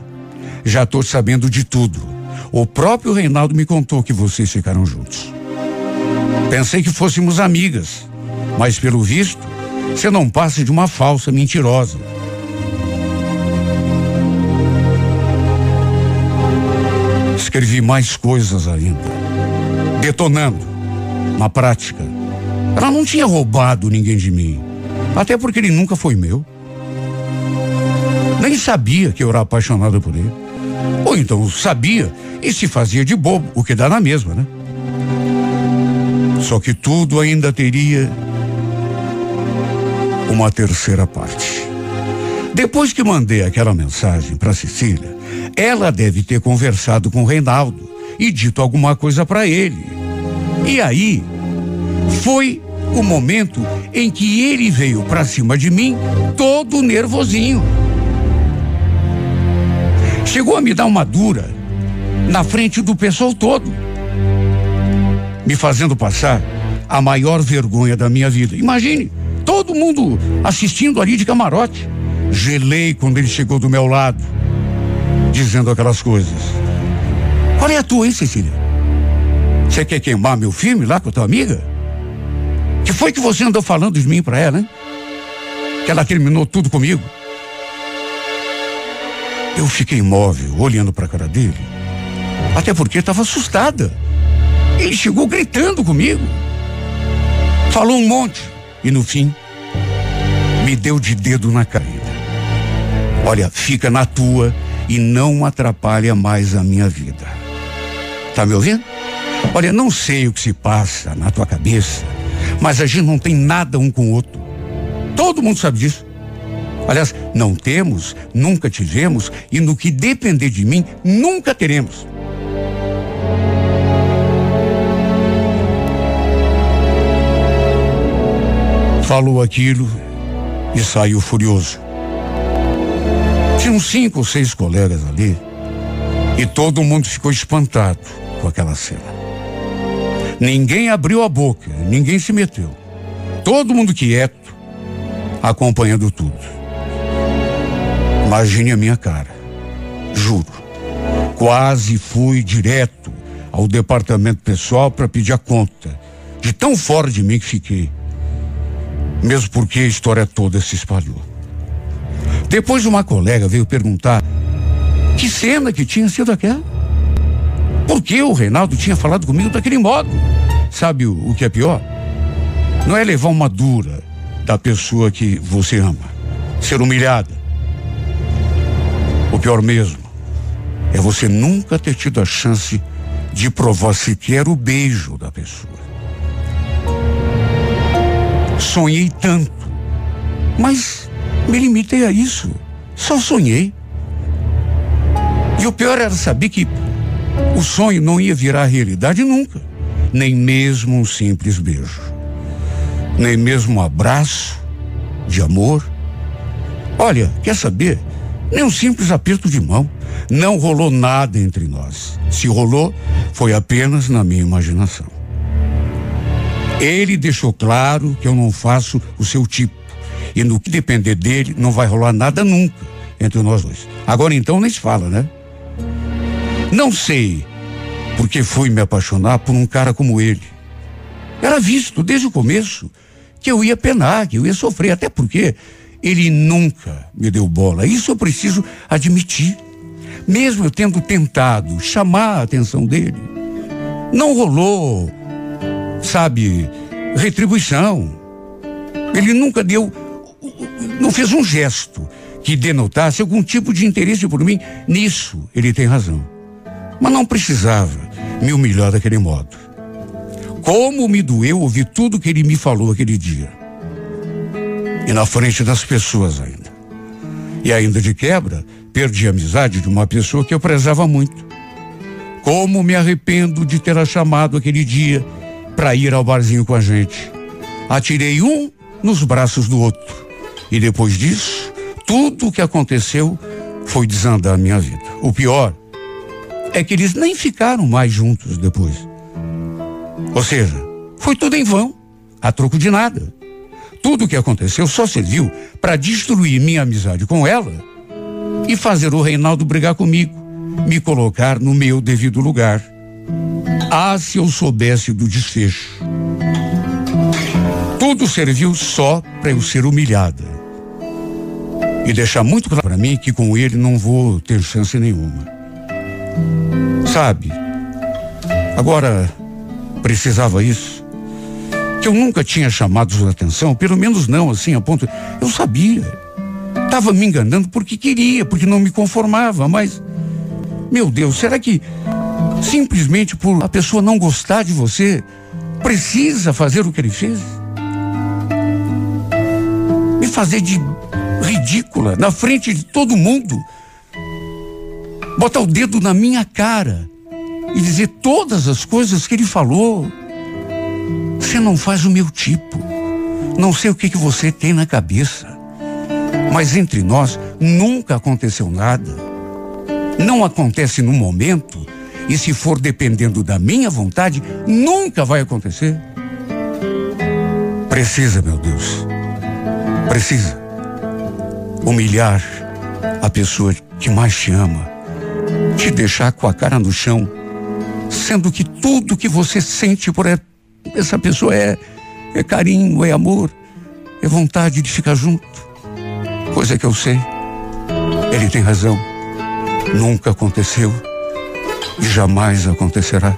Já tô sabendo de tudo. O próprio Reinaldo me contou que vocês ficaram juntos. Pensei que fôssemos amigas, mas pelo visto, você não passa de uma falsa mentirosa. Escrevi mais coisas ainda, detonando. Na prática, ela não tinha roubado ninguém de mim, até porque ele nunca foi meu. Nem sabia que eu era apaixonado por ele. Ou então sabia e se fazia de bobo, o que dá na mesma, né? Só que tudo ainda teria uma terceira parte. Depois que mandei aquela mensagem para Cecília, ela deve ter conversado com o Reinaldo e dito alguma coisa para ele. E aí foi o momento em que ele veio para cima de mim, todo nervosinho. Chegou a me dar uma dura na frente do pessoal todo, me fazendo passar a maior vergonha da minha vida. Imagine, todo mundo assistindo ali de camarote. Gelei quando ele chegou do meu lado, dizendo aquelas coisas. Qual é a tua, hein, Cecília? Você quer queimar meu filme lá com a tua amiga? Que foi que você andou falando de mim para ela, hein? Que ela terminou tudo comigo? Eu fiquei imóvel, olhando para a cara dele. Até porque estava assustada. Ele chegou gritando comigo. Falou um monte. E no fim, me deu de dedo na caída. Olha, fica na tua e não atrapalha mais a minha vida. Tá me ouvindo? Olha, não sei o que se passa na tua cabeça, mas a gente não tem nada um com o outro. Todo mundo sabe disso. Aliás, não temos, nunca tivemos e no que depender de mim, nunca teremos. Falou aquilo e saiu furioso. Tinham cinco ou seis colegas ali e todo mundo ficou espantado com aquela cena. Ninguém abriu a boca, ninguém se meteu. Todo mundo quieto, acompanhando tudo. Imagine a minha cara. Juro. Quase fui direto ao departamento pessoal para pedir a conta. De tão fora de mim que fiquei. Mesmo porque a história toda se espalhou. Depois uma colega veio perguntar que cena que tinha sido aquela. Por que o Reinaldo tinha falado comigo daquele modo? Sabe o, o que é pior? Não é levar uma dura da pessoa que você ama, ser humilhada, o pior mesmo é você nunca ter tido a chance de provar sequer o beijo da pessoa. Sonhei tanto, mas me limitei a isso. Só sonhei. E o pior era saber que o sonho não ia virar realidade nunca. Nem mesmo um simples beijo. Nem mesmo um abraço de amor. Olha, quer saber? Nem um simples aperto de mão. Não rolou nada entre nós. Se rolou, foi apenas na minha imaginação. Ele deixou claro que eu não faço o seu tipo. E no que depender dele, não vai rolar nada nunca entre nós dois. Agora então nem se fala, né? Não sei porque fui me apaixonar por um cara como ele. Era visto desde o começo que eu ia penar, que eu ia sofrer, até porque ele nunca me deu bola. Isso eu preciso admitir. Mesmo eu tendo tentado chamar a atenção dele, não rolou, sabe, retribuição. Ele nunca deu, não fez um gesto que denotasse algum tipo de interesse por mim. Nisso ele tem razão. Mas não precisava me humilhar daquele modo. Como me doeu ouvir tudo que ele me falou aquele dia e na frente das pessoas ainda. E ainda de quebra, perdi a amizade de uma pessoa que eu prezava muito. Como me arrependo de ter a chamado aquele dia para ir ao barzinho com a gente. Atirei um nos braços do outro. E depois disso, tudo o que aconteceu foi desandar a minha vida. O pior é que eles nem ficaram mais juntos depois. Ou seja, foi tudo em vão, a troco de nada. Tudo o que aconteceu só serviu para destruir minha amizade com ela e fazer o Reinaldo brigar comigo, me colocar no meu devido lugar. Ah, se eu soubesse do desfecho. Tudo serviu só para eu ser humilhada. E deixar muito claro para mim que com ele não vou ter chance nenhuma. Sabe? Agora, precisava isso? Que eu nunca tinha chamado sua atenção, pelo menos não assim a ponto. Eu sabia. Estava me enganando porque queria, porque não me conformava, mas. Meu Deus, será que simplesmente por a pessoa não gostar de você, precisa fazer o que ele fez? Me fazer de ridícula na frente de todo mundo. Botar o dedo na minha cara e dizer todas as coisas que ele falou. Você não faz o meu tipo. Não sei o que, que você tem na cabeça. Mas entre nós nunca aconteceu nada. Não acontece no momento. E se for dependendo da minha vontade, nunca vai acontecer. Precisa, meu Deus. Precisa humilhar a pessoa que mais te ama, te deixar com a cara no chão, sendo que tudo que você sente por essa pessoa é, é carinho, é amor, é vontade de ficar junto. Coisa que eu sei. Ele tem razão. Nunca aconteceu e jamais acontecerá.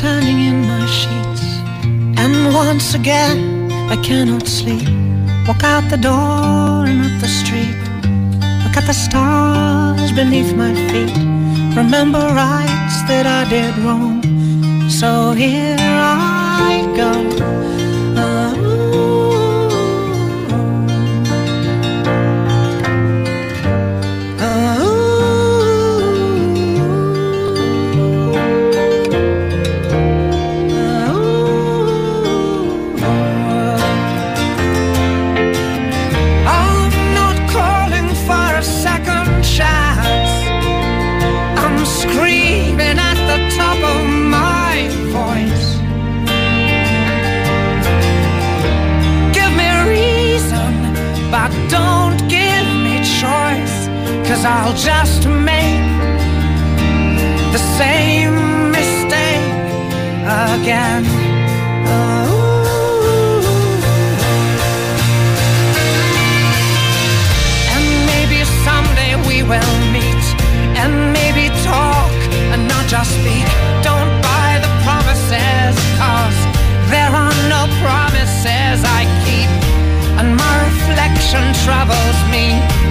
Turning in my sheets, and once again I cannot sleep. Walk out the door and up the street. Look at the stars beneath my feet. Remember rights that I did wrong. So here I go I'll just make the same mistake again. And maybe someday we will meet and maybe talk and not just speak. Don't buy the promises, cause there are no promises I keep. And my reflection troubles me.